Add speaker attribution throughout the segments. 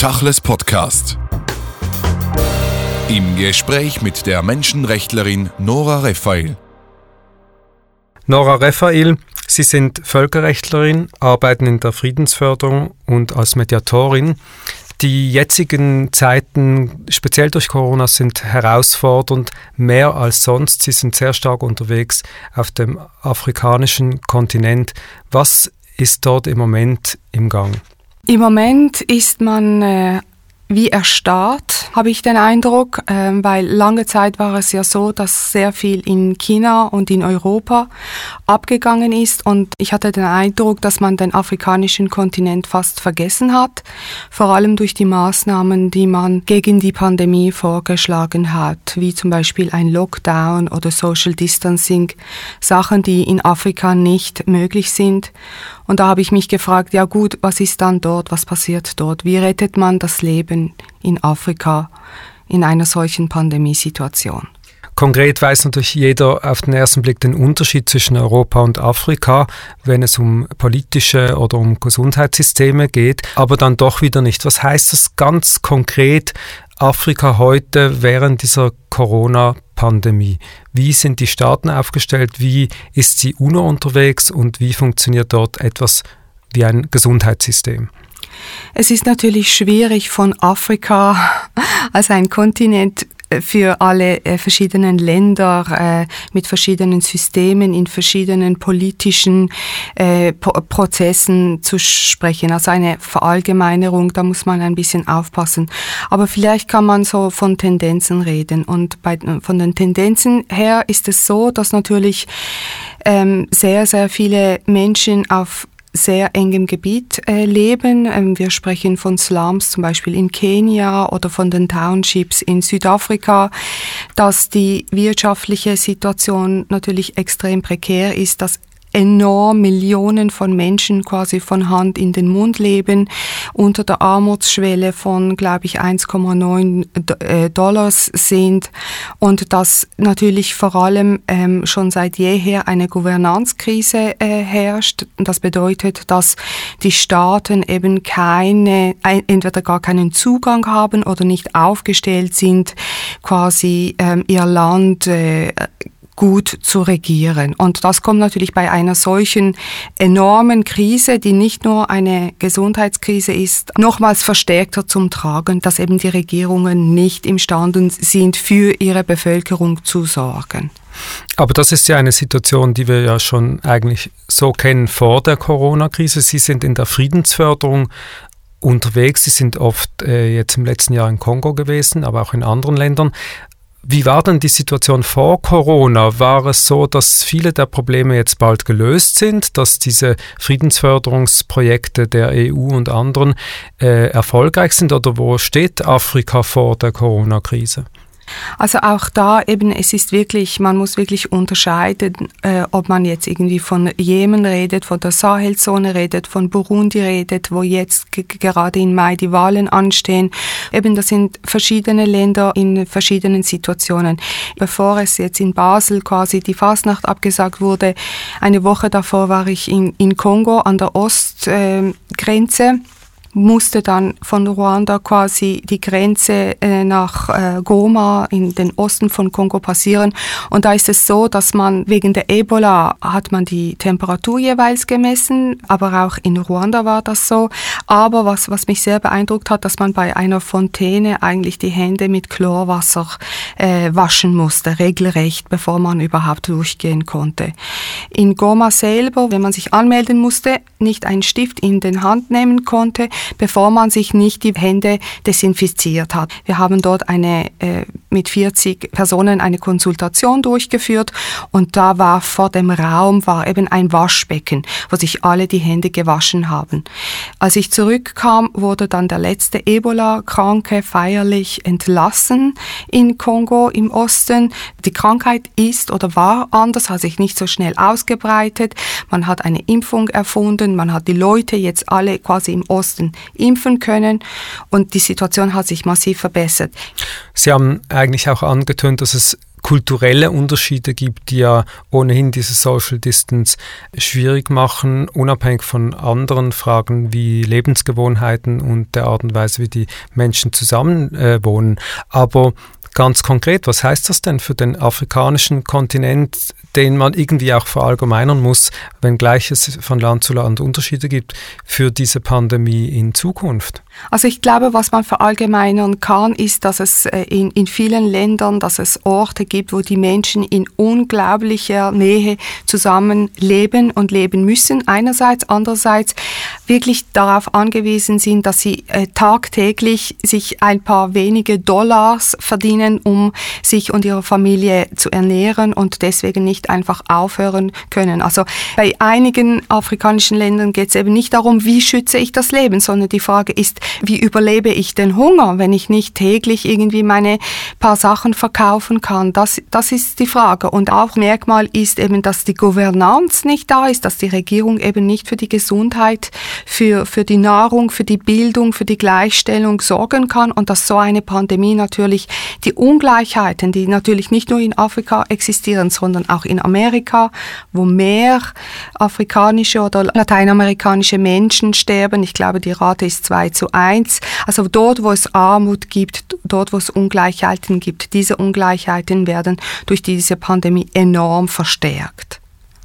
Speaker 1: Tachles Podcast. Im Gespräch mit der Menschenrechtlerin Nora Raphael.
Speaker 2: Nora Raphael, Sie sind Völkerrechtlerin, arbeiten in der Friedensförderung und als Mediatorin. Die jetzigen Zeiten, speziell durch Corona, sind herausfordernd, mehr als sonst. Sie sind sehr stark unterwegs auf dem afrikanischen Kontinent. Was ist dort im Moment im Gang?
Speaker 3: Im Moment ist man äh, wie erstarrt, habe ich den Eindruck, äh, weil lange Zeit war es ja so, dass sehr viel in China und in Europa abgegangen ist und ich hatte den Eindruck, dass man den afrikanischen Kontinent fast vergessen hat, vor allem durch die Maßnahmen, die man gegen die Pandemie vorgeschlagen hat, wie zum Beispiel ein Lockdown oder Social Distancing, Sachen, die in Afrika nicht möglich sind. Und da habe ich mich gefragt, ja gut, was ist dann dort, was passiert dort, wie rettet man das Leben in Afrika in einer solchen Pandemiesituation.
Speaker 2: Konkret weiß natürlich jeder auf den ersten Blick den Unterschied zwischen Europa und Afrika, wenn es um politische oder um Gesundheitssysteme geht, aber dann doch wieder nicht. Was heißt das ganz konkret Afrika heute während dieser Corona-Pandemie? Wie sind die Staaten aufgestellt? Wie ist die UNO unterwegs und wie funktioniert dort etwas wie ein Gesundheitssystem?
Speaker 3: Es ist natürlich schwierig von Afrika als ein Kontinent für alle äh, verschiedenen Länder äh, mit verschiedenen Systemen in verschiedenen politischen äh, Prozessen zu sprechen. Also eine Verallgemeinerung, da muss man ein bisschen aufpassen. Aber vielleicht kann man so von Tendenzen reden. Und bei, von den Tendenzen her ist es so, dass natürlich ähm, sehr, sehr viele Menschen auf sehr engem Gebiet äh, leben. Ähm, wir sprechen von Slums zum Beispiel in Kenia oder von den Townships in Südafrika, dass die wirtschaftliche Situation natürlich extrem prekär ist, dass enorm Millionen von Menschen quasi von Hand in den Mund leben, unter der Armutsschwelle von, glaube ich, 1,9 äh, Dollars sind und dass natürlich vor allem ähm, schon seit jeher eine Gouvernanzkrise äh, herrscht. Das bedeutet, dass die Staaten eben keine, entweder gar keinen Zugang haben oder nicht aufgestellt sind, quasi ähm, ihr Land äh, gut zu regieren. Und das kommt natürlich bei einer solchen enormen Krise, die nicht nur eine Gesundheitskrise ist, nochmals verstärkter zum Tragen, dass eben die Regierungen nicht imstande sind, für ihre Bevölkerung zu sorgen.
Speaker 2: Aber das ist ja eine Situation, die wir ja schon eigentlich so kennen vor der Corona-Krise. Sie sind in der Friedensförderung unterwegs. Sie sind oft äh, jetzt im letzten Jahr in Kongo gewesen, aber auch in anderen Ländern. Wie war denn die Situation vor Corona? War es so, dass viele der Probleme jetzt bald gelöst sind, dass diese Friedensförderungsprojekte der EU und anderen äh, erfolgreich sind oder wo steht Afrika vor der Corona-Krise?
Speaker 3: Also auch da eben, es ist wirklich, man muss wirklich unterscheiden, äh, ob man jetzt irgendwie von Jemen redet, von der Sahelzone redet, von Burundi redet, wo jetzt gerade im Mai die Wahlen anstehen. Eben, das sind verschiedene Länder in verschiedenen Situationen. Bevor es jetzt in Basel quasi die Fastnacht abgesagt wurde, eine Woche davor war ich in, in Kongo an der Ostgrenze. Äh, musste dann von Ruanda quasi die Grenze äh, nach äh, Goma in den Osten von Kongo passieren. Und da ist es so, dass man wegen der Ebola hat man die Temperatur jeweils gemessen, aber auch in Ruanda war das so. Aber was, was mich sehr beeindruckt hat, dass man bei einer Fontäne eigentlich die Hände mit Chlorwasser äh, waschen musste, regelrecht, bevor man überhaupt durchgehen konnte. In Goma selber, wenn man sich anmelden musste, nicht einen Stift in den Hand nehmen konnte, bevor man sich nicht die Hände desinfiziert hat. Wir haben dort eine, äh, mit 40 Personen eine Konsultation durchgeführt und da war vor dem Raum war eben ein Waschbecken, wo sich alle die Hände gewaschen haben. Als ich zurückkam, wurde dann der letzte Ebola-Kranke feierlich entlassen in Kongo im Osten. Die Krankheit ist oder war anders, hat sich nicht so schnell ausgebreitet. Man hat eine Impfung erfunden, man hat die Leute jetzt alle quasi im Osten impfen können und die Situation hat sich massiv verbessert.
Speaker 2: Sie haben eigentlich auch angetönt, dass es kulturelle Unterschiede gibt, die ja ohnehin diese Social Distance schwierig machen, unabhängig von anderen Fragen wie Lebensgewohnheiten und der Art und Weise, wie die Menschen zusammenwohnen. Äh, Aber ganz konkret, was heißt das denn für den afrikanischen Kontinent, den man irgendwie auch verallgemeinern muss, wenngleich es von Land zu Land Unterschiede gibt, für diese Pandemie in Zukunft?
Speaker 3: Also ich glaube, was man verallgemeinern kann, ist, dass es äh, in, in vielen Ländern, dass es Orte gibt, wo die Menschen in unglaublicher Nähe zusammen leben und leben müssen. Einerseits, andererseits wirklich darauf angewiesen sind, dass sie äh, tagtäglich sich ein paar wenige Dollars verdienen, um sich und ihre Familie zu ernähren und deswegen nicht einfach aufhören können. Also bei einigen afrikanischen Ländern geht es eben nicht darum, wie schütze ich das Leben, sondern die Frage ist, wie überlebe ich den Hunger, wenn ich nicht täglich irgendwie meine paar Sachen verkaufen kann? Das, das ist die Frage. Und auch Merkmal ist eben, dass die Gouvernance nicht da ist, dass die Regierung eben nicht für die Gesundheit, für, für die Nahrung, für die Bildung, für die Gleichstellung sorgen kann und dass so eine Pandemie natürlich die Ungleichheiten, die natürlich nicht nur in Afrika existieren, sondern auch in Amerika, wo mehr afrikanische oder lateinamerikanische Menschen sterben. Ich glaube, die Rate ist 2 zu 1. Also dort, wo es Armut gibt, dort, wo es Ungleichheiten gibt, diese Ungleichheiten werden durch diese Pandemie enorm verstärkt.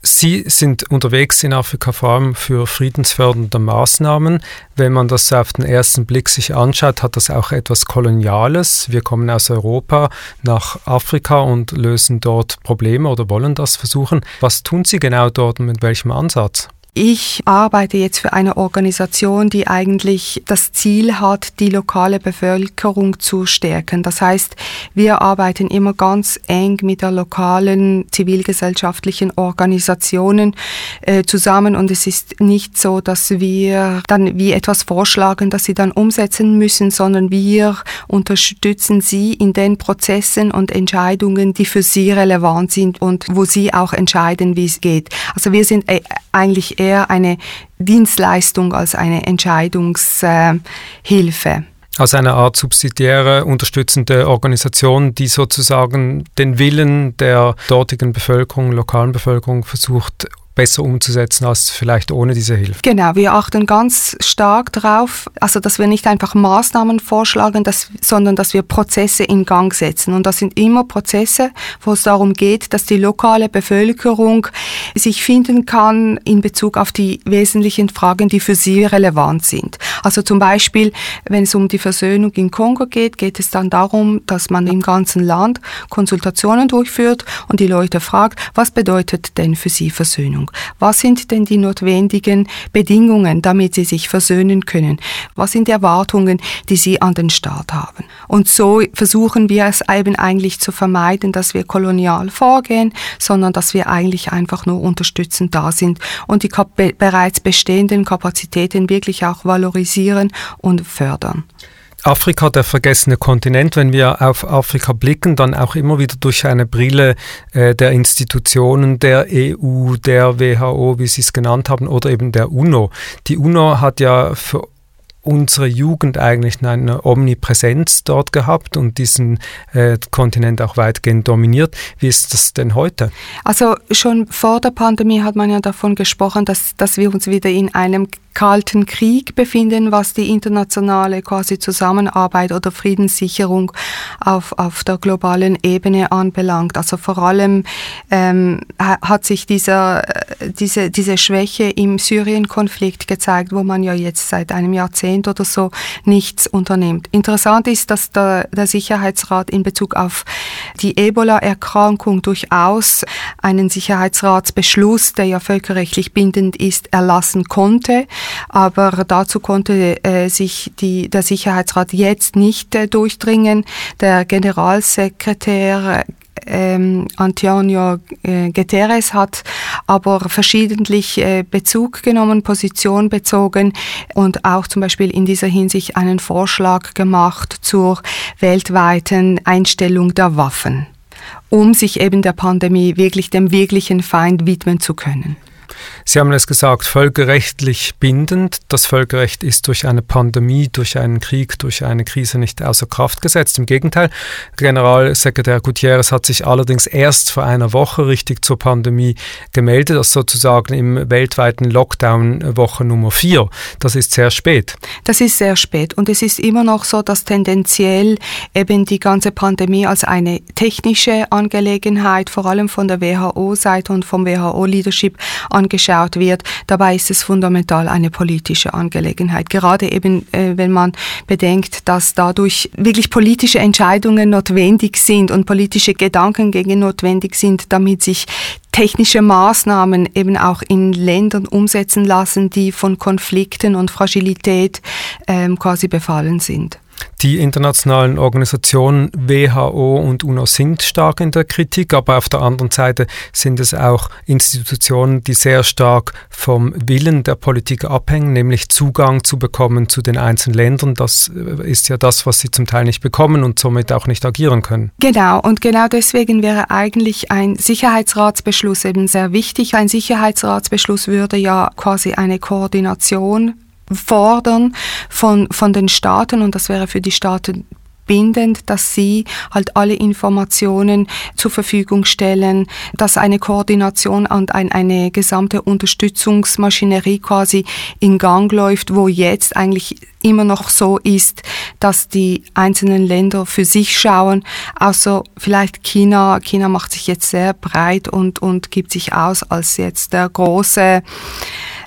Speaker 2: Sie sind unterwegs in Afrika vor allem für friedensfördernde Maßnahmen. Wenn man das auf den ersten Blick sich anschaut, hat das auch etwas Koloniales. Wir kommen aus Europa nach Afrika und lösen dort Probleme oder wollen das versuchen. Was tun Sie genau dort und mit welchem Ansatz?
Speaker 3: Ich arbeite jetzt für eine Organisation, die eigentlich das Ziel hat, die lokale Bevölkerung zu stärken. Das heißt, wir arbeiten immer ganz eng mit der lokalen zivilgesellschaftlichen Organisationen äh, zusammen und es ist nicht so, dass wir dann wie etwas vorschlagen, das sie dann umsetzen müssen, sondern wir unterstützen sie in den Prozessen und Entscheidungen, die für sie relevant sind und wo sie auch entscheiden, wie es geht. Also wir sind äh, eigentlich eher eine Dienstleistung als eine Entscheidungshilfe.
Speaker 2: Als eine Art subsidiäre, unterstützende Organisation, die sozusagen den Willen der dortigen Bevölkerung, lokalen Bevölkerung versucht besser umzusetzen als vielleicht ohne diese Hilfe.
Speaker 3: Genau, wir achten ganz stark darauf, also dass wir nicht einfach Maßnahmen vorschlagen, dass, sondern dass wir Prozesse in Gang setzen. Und das sind immer Prozesse, wo es darum geht, dass die lokale Bevölkerung sich finden kann in Bezug auf die wesentlichen Fragen, die für sie relevant sind. Also zum Beispiel, wenn es um die Versöhnung in Kongo geht, geht es dann darum, dass man im ganzen Land Konsultationen durchführt und die Leute fragt, was bedeutet denn für sie Versöhnung? Beziehung. Was sind denn die notwendigen Bedingungen, damit sie sich versöhnen können? Was sind die Erwartungen, die sie an den Staat haben? Und so versuchen wir es eben eigentlich zu vermeiden, dass wir kolonial vorgehen, sondern dass wir eigentlich einfach nur unterstützend da sind und die bereits bestehenden Kapazitäten wirklich auch valorisieren und fördern.
Speaker 2: Afrika, der vergessene Kontinent, wenn wir auf Afrika blicken, dann auch immer wieder durch eine Brille äh, der Institutionen der EU, der WHO, wie Sie es genannt haben, oder eben der UNO. Die UNO hat ja für unsere Jugend eigentlich eine Omnipräsenz dort gehabt und diesen äh, Kontinent auch weitgehend dominiert. Wie ist das denn heute?
Speaker 3: Also schon vor der Pandemie hat man ja davon gesprochen, dass, dass wir uns wieder in einem Kalten Krieg befinden, was die internationale quasi Zusammenarbeit oder Friedenssicherung auf, auf der globalen Ebene anbelangt. Also vor allem ähm, hat sich dieser, diese, diese Schwäche im Syrien-Konflikt gezeigt, wo man ja jetzt seit einem Jahrzehnt oder so nichts unternimmt. Interessant ist, dass der, der Sicherheitsrat in Bezug auf die Ebola-Erkrankung durchaus einen Sicherheitsratsbeschluss, der ja völkerrechtlich bindend ist, erlassen konnte. Aber dazu konnte äh, sich die, der Sicherheitsrat jetzt nicht äh, durchdringen. Der Generalsekretär ähm, Antonio äh, Guterres hat aber verschiedentlich äh, Bezug genommen, Position bezogen und auch zum Beispiel in dieser Hinsicht einen Vorschlag gemacht zur weltweiten Einstellung der Waffen, um sich eben der Pandemie wirklich dem wirklichen Feind widmen zu können.
Speaker 2: Sie haben es gesagt, völkerrechtlich bindend. Das Völkerrecht ist durch eine Pandemie, durch einen Krieg, durch eine Krise nicht außer Kraft gesetzt. Im Gegenteil, Generalsekretär Gutierrez hat sich allerdings erst vor einer Woche richtig zur Pandemie gemeldet, das sozusagen im weltweiten Lockdown Woche Nummer vier. Das ist sehr spät.
Speaker 3: Das ist sehr spät und es ist immer noch so, dass tendenziell eben die ganze Pandemie als eine technische Angelegenheit, vor allem von der WHO-Seite und vom WHO-Leadership angeschaut wird. Dabei ist es fundamental eine politische Angelegenheit. Gerade eben, äh, wenn man bedenkt, dass dadurch wirklich politische Entscheidungen notwendig sind und politische Gedankengänge notwendig sind, damit sich technische Maßnahmen eben auch in Ländern umsetzen lassen, die von Konflikten und Fragilität ähm, quasi befallen sind.
Speaker 2: Die internationalen Organisationen WHO und UNO sind stark in der Kritik, aber auf der anderen Seite sind es auch Institutionen, die sehr stark vom Willen der Politik abhängen, nämlich Zugang zu bekommen zu den einzelnen Ländern. Das äh, ist ja das, was sie zum Teil nicht bekommen und somit auch nicht agieren können.
Speaker 3: Genau, und genau deswegen wäre eigentlich ein Sicherheitsratsbeschluss eben sehr wichtig. Ein Sicherheitsratsbeschluss würde ja quasi eine Koordination fordern von, von den Staaten und das wäre für die Staaten bindend, dass sie halt alle Informationen zur Verfügung stellen, dass eine Koordination und ein, eine gesamte Unterstützungsmaschinerie quasi in Gang läuft, wo jetzt eigentlich immer noch so ist, dass die einzelnen Länder für sich schauen, außer vielleicht China. China macht sich jetzt sehr breit und, und gibt sich aus als jetzt der große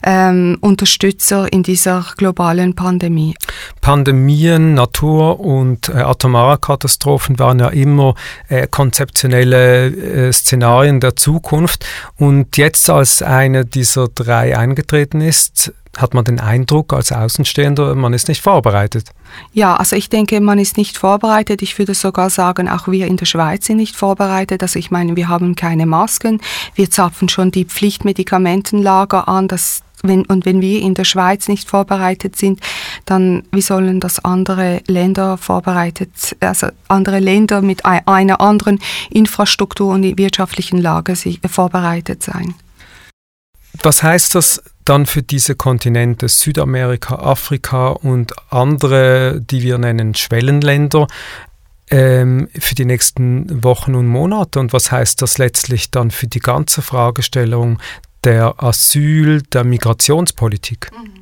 Speaker 3: ähm, Unterstützer in dieser globalen Pandemie.
Speaker 2: Pandemien, Natur- und äh, atomare Katastrophen waren ja immer äh, konzeptionelle äh, Szenarien der Zukunft. Und jetzt, als eine dieser drei eingetreten ist, hat man den Eindruck als Außenstehender, man ist nicht vorbereitet.
Speaker 3: Ja, also ich denke, man ist nicht vorbereitet. Ich würde sogar sagen, auch wir in der Schweiz sind nicht vorbereitet. Also ich meine, wir haben keine Masken. Wir zapfen schon die Pflichtmedikamentenlager an. Das wenn, und wenn wir in der Schweiz nicht vorbereitet sind, dann wie sollen das andere Länder vorbereitet, also andere Länder mit einer anderen Infrastruktur und wirtschaftlichen Lage vorbereitet sein?
Speaker 2: Was heißt das dann für diese Kontinente Südamerika, Afrika und andere, die wir nennen Schwellenländer, ähm, für die nächsten Wochen und Monate? Und was heißt das letztlich dann für die ganze Fragestellung der Asyl, der Migrationspolitik?
Speaker 3: Mhm.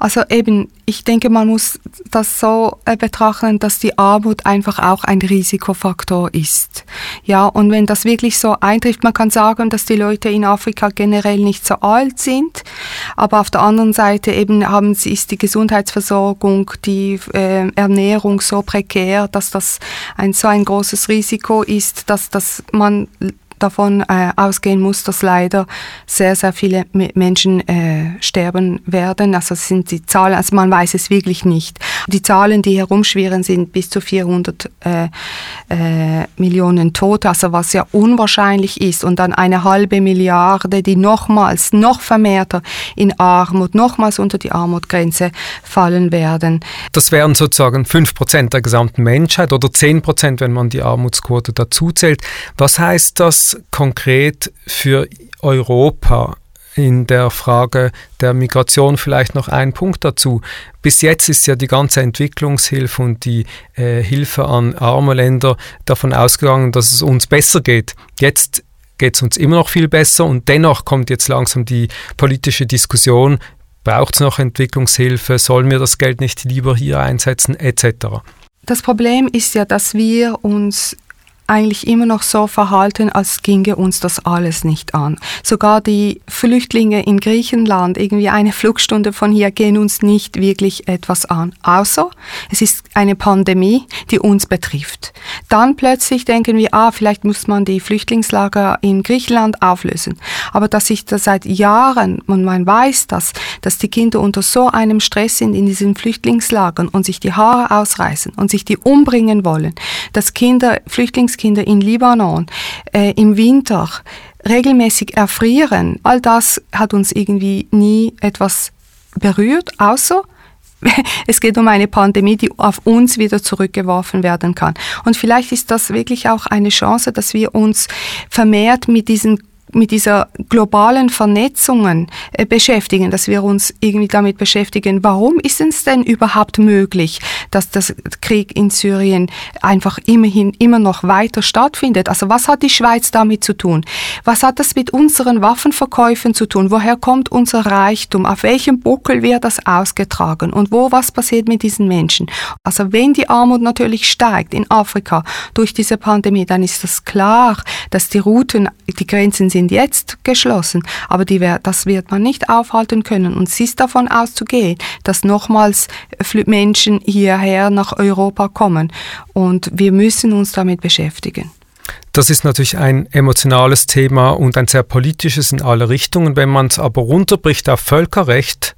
Speaker 3: Also eben, ich denke, man muss das so äh, betrachten, dass die Armut einfach auch ein Risikofaktor ist. Ja, und wenn das wirklich so eintrifft, man kann sagen, dass die Leute in Afrika generell nicht so alt sind, aber auf der anderen Seite eben haben sie, ist die Gesundheitsversorgung, die äh, Ernährung so prekär, dass das ein so ein großes Risiko ist, dass, dass man davon äh, ausgehen muss, dass leider sehr, sehr viele Menschen äh, sterben werden. Also sind die Zahlen, also man weiß es wirklich nicht. Die Zahlen, die herumschwirren, sind bis zu 400 äh, äh, Millionen Tote, also was ja unwahrscheinlich ist. Und dann eine halbe Milliarde, die nochmals, noch vermehrter in Armut, nochmals unter die Armutgrenze fallen werden.
Speaker 2: Das wären sozusagen 5 Prozent der gesamten Menschheit oder 10 Prozent, wenn man die Armutsquote dazu zählt. Was heißt das konkret für Europa in der Frage der Migration vielleicht noch ein Punkt dazu. Bis jetzt ist ja die ganze Entwicklungshilfe und die äh, Hilfe an arme Länder davon ausgegangen, dass es uns besser geht. Jetzt geht es uns immer noch viel besser und dennoch kommt jetzt langsam die politische Diskussion, braucht es noch Entwicklungshilfe, sollen wir das Geld nicht lieber hier einsetzen, etc.
Speaker 3: Das Problem ist ja, dass wir uns eigentlich immer noch so verhalten, als ginge uns das alles nicht an. Sogar die Flüchtlinge in Griechenland, irgendwie eine Flugstunde von hier, gehen uns nicht wirklich etwas an. Außer es ist eine Pandemie, die uns betrifft. Dann plötzlich denken wir, ah, vielleicht muss man die Flüchtlingslager in Griechenland auflösen. Aber dass sich das seit Jahren, und man weiß das, dass die Kinder unter so einem Stress sind in diesen Flüchtlingslagern und sich die Haare ausreißen und sich die umbringen wollen, dass Kinder, Flüchtlingskinder Kinder in Libanon äh, im Winter regelmäßig erfrieren, all das hat uns irgendwie nie etwas berührt, außer es geht um eine Pandemie, die auf uns wieder zurückgeworfen werden kann. Und vielleicht ist das wirklich auch eine Chance, dass wir uns vermehrt mit diesen mit dieser globalen Vernetzungen äh, beschäftigen, dass wir uns irgendwie damit beschäftigen, warum ist es denn überhaupt möglich, dass das Krieg in Syrien einfach immerhin immer noch weiter stattfindet? Also was hat die Schweiz damit zu tun? Was hat das mit unseren Waffenverkäufen zu tun? Woher kommt unser Reichtum? Auf welchem Buckel wird das ausgetragen? Und wo was passiert mit diesen Menschen? Also wenn die Armut natürlich steigt in Afrika durch diese Pandemie, dann ist das klar, dass die Routen, die Grenzen sind jetzt geschlossen, aber die, das wird man nicht aufhalten können. Und es ist davon auszugehen, dass nochmals Menschen hierher nach Europa kommen. Und wir müssen uns damit beschäftigen.
Speaker 2: Das ist natürlich ein emotionales Thema und ein sehr politisches in alle Richtungen. Wenn man es aber runterbricht auf Völkerrecht,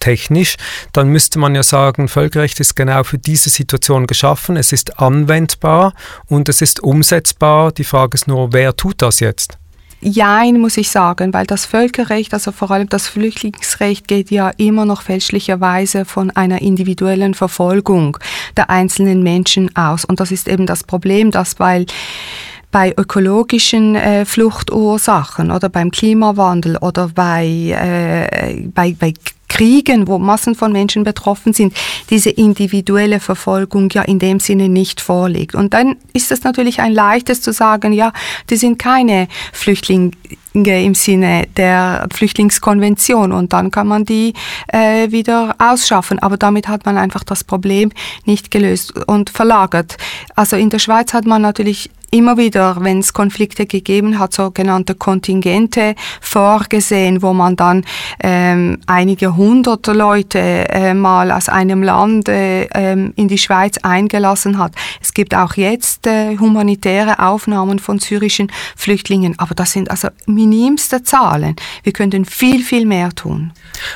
Speaker 2: technisch, dann müsste man ja sagen, Völkerrecht ist genau für diese Situation geschaffen, es ist anwendbar und es ist umsetzbar. Die Frage ist nur, wer tut das jetzt?
Speaker 3: Jein, muss ich sagen, weil das Völkerrecht, also vor allem das Flüchtlingsrecht, geht ja immer noch fälschlicherweise von einer individuellen Verfolgung der einzelnen Menschen aus. Und das ist eben das Problem, dass weil bei ökologischen äh, Fluchtursachen oder beim Klimawandel oder bei, äh, bei, bei Kriegen, wo Massen von Menschen betroffen sind, diese individuelle Verfolgung ja in dem Sinne nicht vorliegt. Und dann ist es natürlich ein leichtes zu sagen, ja, die sind keine Flüchtlinge im Sinne der Flüchtlingskonvention und dann kann man die äh, wieder ausschaffen. Aber damit hat man einfach das Problem nicht gelöst und verlagert. Also in der Schweiz hat man natürlich immer wieder, wenn es Konflikte gegeben hat, sogenannte Kontingente vorgesehen, wo man dann ähm, einige hundert Leute äh, mal aus einem Land äh, ähm, in die Schweiz eingelassen hat. Es gibt auch jetzt äh, humanitäre Aufnahmen von syrischen Flüchtlingen, aber das sind also minimste Zahlen. Wir könnten viel, viel mehr tun.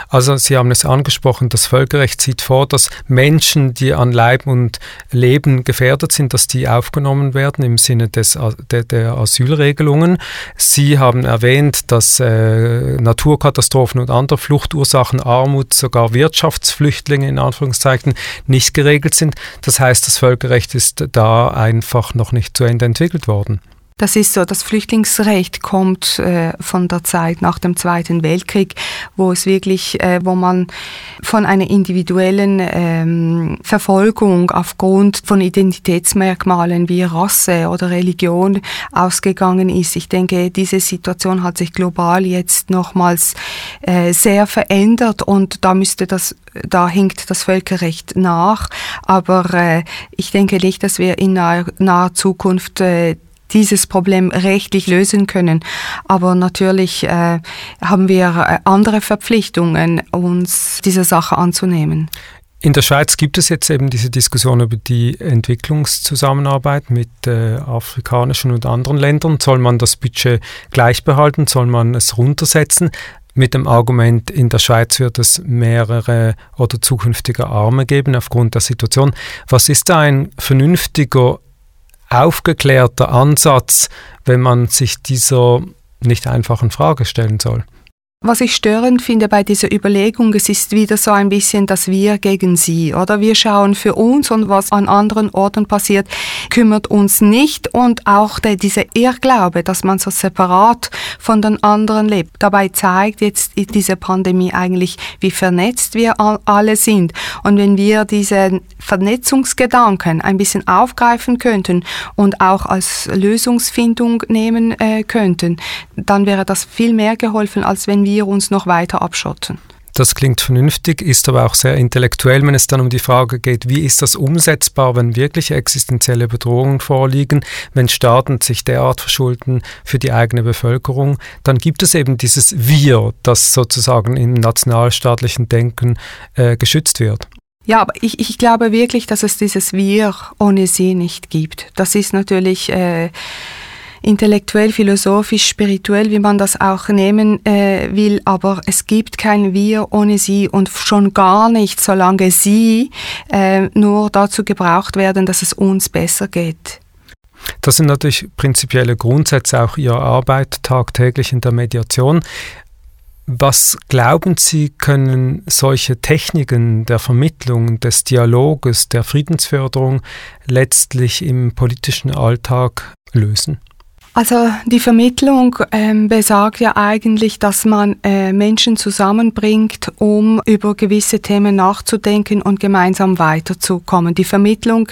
Speaker 2: Also Sie haben es angesprochen, das Völkerrecht sieht vor, dass Menschen, die an Leib und Leben gefährdet sind, dass die aufgenommen werden im Sinne des, der, Asylregelungen. Sie haben erwähnt, dass äh, Naturkatastrophen und andere Fluchtursachen, Armut, sogar Wirtschaftsflüchtlinge in Anführungszeichen nicht geregelt sind. Das heißt, das Völkerrecht ist da einfach noch nicht zu Ende entwickelt worden.
Speaker 3: Das ist so, das Flüchtlingsrecht kommt äh, von der Zeit nach dem Zweiten Weltkrieg, wo es wirklich, äh, wo man von einer individuellen ähm, Verfolgung aufgrund von Identitätsmerkmalen wie Rasse oder Religion ausgegangen ist. Ich denke, diese Situation hat sich global jetzt nochmals äh, sehr verändert und da müsste das da hinkt das Völkerrecht nach. Aber äh, ich denke nicht, dass wir in naher, naher Zukunft äh, dieses Problem rechtlich lösen können. Aber natürlich äh, haben wir äh, andere Verpflichtungen, uns dieser Sache anzunehmen.
Speaker 2: In der Schweiz gibt es jetzt eben diese Diskussion über die Entwicklungszusammenarbeit mit äh, afrikanischen und anderen Ländern. Soll man das Budget gleich behalten? Soll man es runtersetzen? Mit dem Argument, in der Schweiz wird es mehrere oder zukünftige Arme geben aufgrund der Situation. Was ist da ein vernünftiger aufgeklärter Ansatz, wenn man sich dieser nicht einfachen Frage stellen soll.
Speaker 3: Was ich störend finde bei dieser Überlegung, es ist wieder so ein bisschen das Wir gegen Sie, oder? Wir schauen für uns und was an anderen Orten passiert, kümmert uns nicht und auch der, dieser Irrglaube, dass man so separat von den anderen lebt. Dabei zeigt jetzt diese Pandemie eigentlich, wie vernetzt wir alle sind. Und wenn wir diesen Vernetzungsgedanken ein bisschen aufgreifen könnten und auch als Lösungsfindung nehmen äh, könnten, dann wäre das viel mehr geholfen, als wenn wir wir uns noch weiter abschotten.
Speaker 2: Das klingt vernünftig, ist aber auch sehr intellektuell, wenn es dann um die Frage geht, wie ist das umsetzbar, wenn wirklich existenzielle Bedrohungen vorliegen, wenn Staaten sich derart verschulden für die eigene Bevölkerung, dann gibt es eben dieses Wir, das sozusagen im nationalstaatlichen Denken äh, geschützt wird.
Speaker 3: Ja, aber ich, ich glaube wirklich, dass es dieses Wir ohne Sie nicht gibt. Das ist natürlich äh, intellektuell, philosophisch, spirituell, wie man das auch nehmen äh, will, aber es gibt kein Wir ohne sie und schon gar nicht, solange sie äh, nur dazu gebraucht werden, dass es uns besser geht.
Speaker 2: Das sind natürlich prinzipielle Grundsätze auch Ihrer Arbeit tagtäglich in der Mediation. Was glauben Sie, können solche Techniken der Vermittlung, des Dialoges, der Friedensförderung letztlich im politischen Alltag lösen?
Speaker 3: Also die Vermittlung ähm, besagt ja eigentlich, dass man äh, Menschen zusammenbringt, um über gewisse Themen nachzudenken und gemeinsam weiterzukommen. Die Vermittlung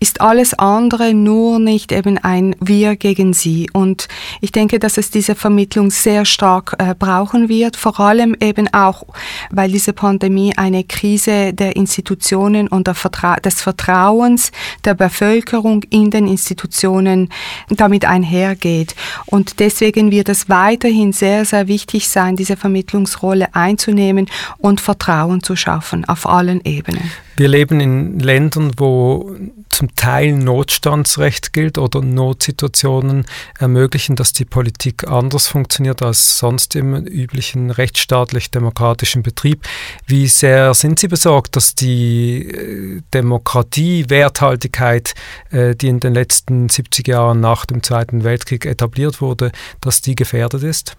Speaker 3: ist alles andere, nur nicht eben ein Wir gegen Sie. Und ich denke, dass es diese Vermittlung sehr stark äh, brauchen wird, vor allem eben auch, weil diese Pandemie eine Krise der Institutionen und der Vertra des Vertrauens der Bevölkerung in den Institutionen damit einhergeht geht. Und deswegen wird es weiterhin sehr, sehr wichtig sein, diese Vermittlungsrolle einzunehmen und Vertrauen zu schaffen auf allen Ebenen.
Speaker 2: Wir leben in Ländern, wo zum Teil Notstandsrecht gilt oder Notsituationen ermöglichen, dass die Politik anders funktioniert als sonst im üblichen rechtsstaatlich-demokratischen Betrieb. Wie sehr sind Sie besorgt, dass die äh, Demokratie, Werthaltigkeit, äh, die in den letzten 70 Jahren nach dem Zweiten Weltkrieg etabliert wurde, dass die gefährdet ist?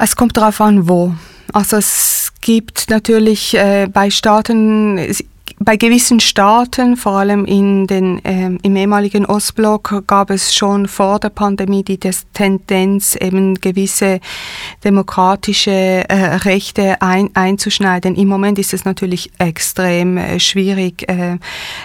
Speaker 3: Es kommt darauf an, wo. Also es gibt natürlich äh, bei Staaten bei gewissen Staaten, vor allem in den, ähm, im ehemaligen Ostblock, gab es schon vor der Pandemie die Tendenz, eben gewisse demokratische äh, Rechte ein, einzuschneiden. Im Moment ist es natürlich extrem äh, schwierig, äh, äh,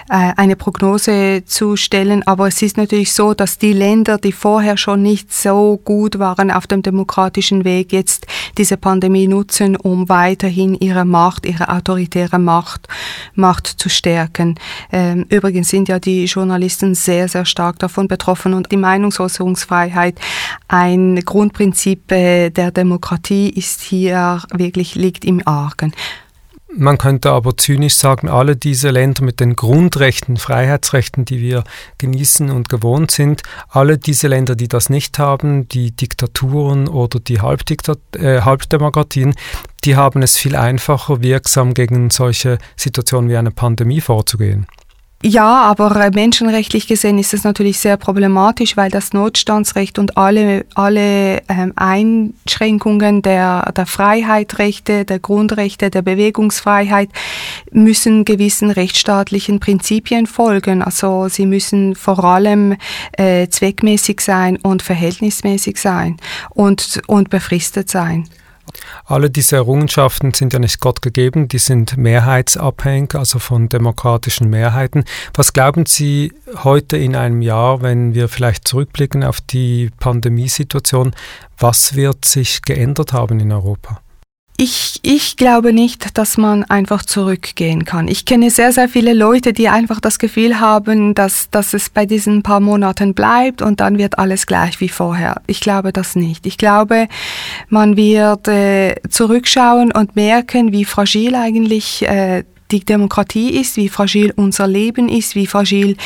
Speaker 3: eine Prognose zu stellen, aber es ist natürlich so, dass die Länder, die vorher schon nicht so gut waren auf dem demokratischen Weg, jetzt diese Pandemie nutzen, um weiterhin ihre Macht, ihre autoritäre Macht, Macht Macht zu stärken. Ähm, übrigens sind ja die Journalisten sehr, sehr stark davon betroffen und die Meinungsäußerungsfreiheit, ein Grundprinzip äh, der Demokratie, ist hier wirklich liegt im Argen.
Speaker 2: Man könnte aber zynisch sagen, alle diese Länder mit den Grundrechten, Freiheitsrechten, die wir genießen und gewohnt sind, alle diese Länder, die das nicht haben, die Diktaturen oder die Halbdiktat äh, Halbdemokratien, die haben es viel einfacher, wirksam gegen solche Situationen wie eine Pandemie vorzugehen.
Speaker 3: Ja, aber äh, menschenrechtlich gesehen ist es natürlich sehr problematisch, weil das Notstandsrecht und alle, alle ähm, Einschränkungen der, der Freiheitrechte, der Grundrechte, der Bewegungsfreiheit müssen gewissen rechtsstaatlichen Prinzipien folgen. Also sie müssen vor allem äh, zweckmäßig sein und verhältnismäßig sein und, und befristet sein.
Speaker 2: Alle diese Errungenschaften sind ja nicht Gott gegeben, die sind mehrheitsabhängig, also von demokratischen Mehrheiten. Was glauben Sie heute in einem Jahr, wenn wir vielleicht zurückblicken auf die Pandemiesituation, was wird sich geändert haben in Europa?
Speaker 3: Ich, ich glaube nicht, dass man einfach zurückgehen kann. Ich kenne sehr, sehr viele Leute, die einfach das Gefühl haben, dass, dass es bei diesen paar Monaten bleibt und dann wird alles gleich wie vorher. Ich glaube das nicht. Ich glaube, man wird äh, zurückschauen und merken, wie fragil eigentlich äh, die Demokratie ist, wie fragil unser Leben ist, wie fragil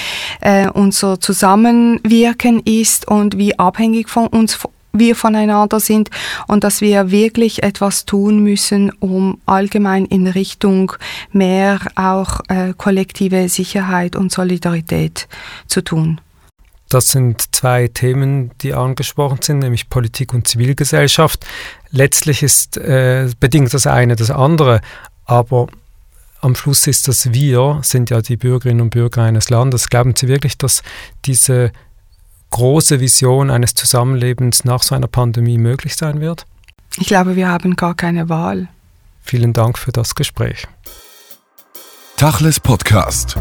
Speaker 3: äh, unser Zusammenwirken ist und wie abhängig von uns wir voneinander sind und dass wir wirklich etwas tun müssen, um allgemein in Richtung mehr auch äh, kollektive Sicherheit und Solidarität zu tun.
Speaker 2: Das sind zwei Themen, die angesprochen sind, nämlich Politik und Zivilgesellschaft. Letztlich ist äh, bedingt das eine das andere, aber am Schluss ist das Wir, sind ja die Bürgerinnen und Bürger eines Landes. Glauben Sie wirklich, dass diese große Vision eines Zusammenlebens nach so einer Pandemie möglich sein wird?
Speaker 3: Ich glaube, wir haben gar keine Wahl.
Speaker 2: Vielen Dank für das Gespräch.
Speaker 1: Tachles Podcast.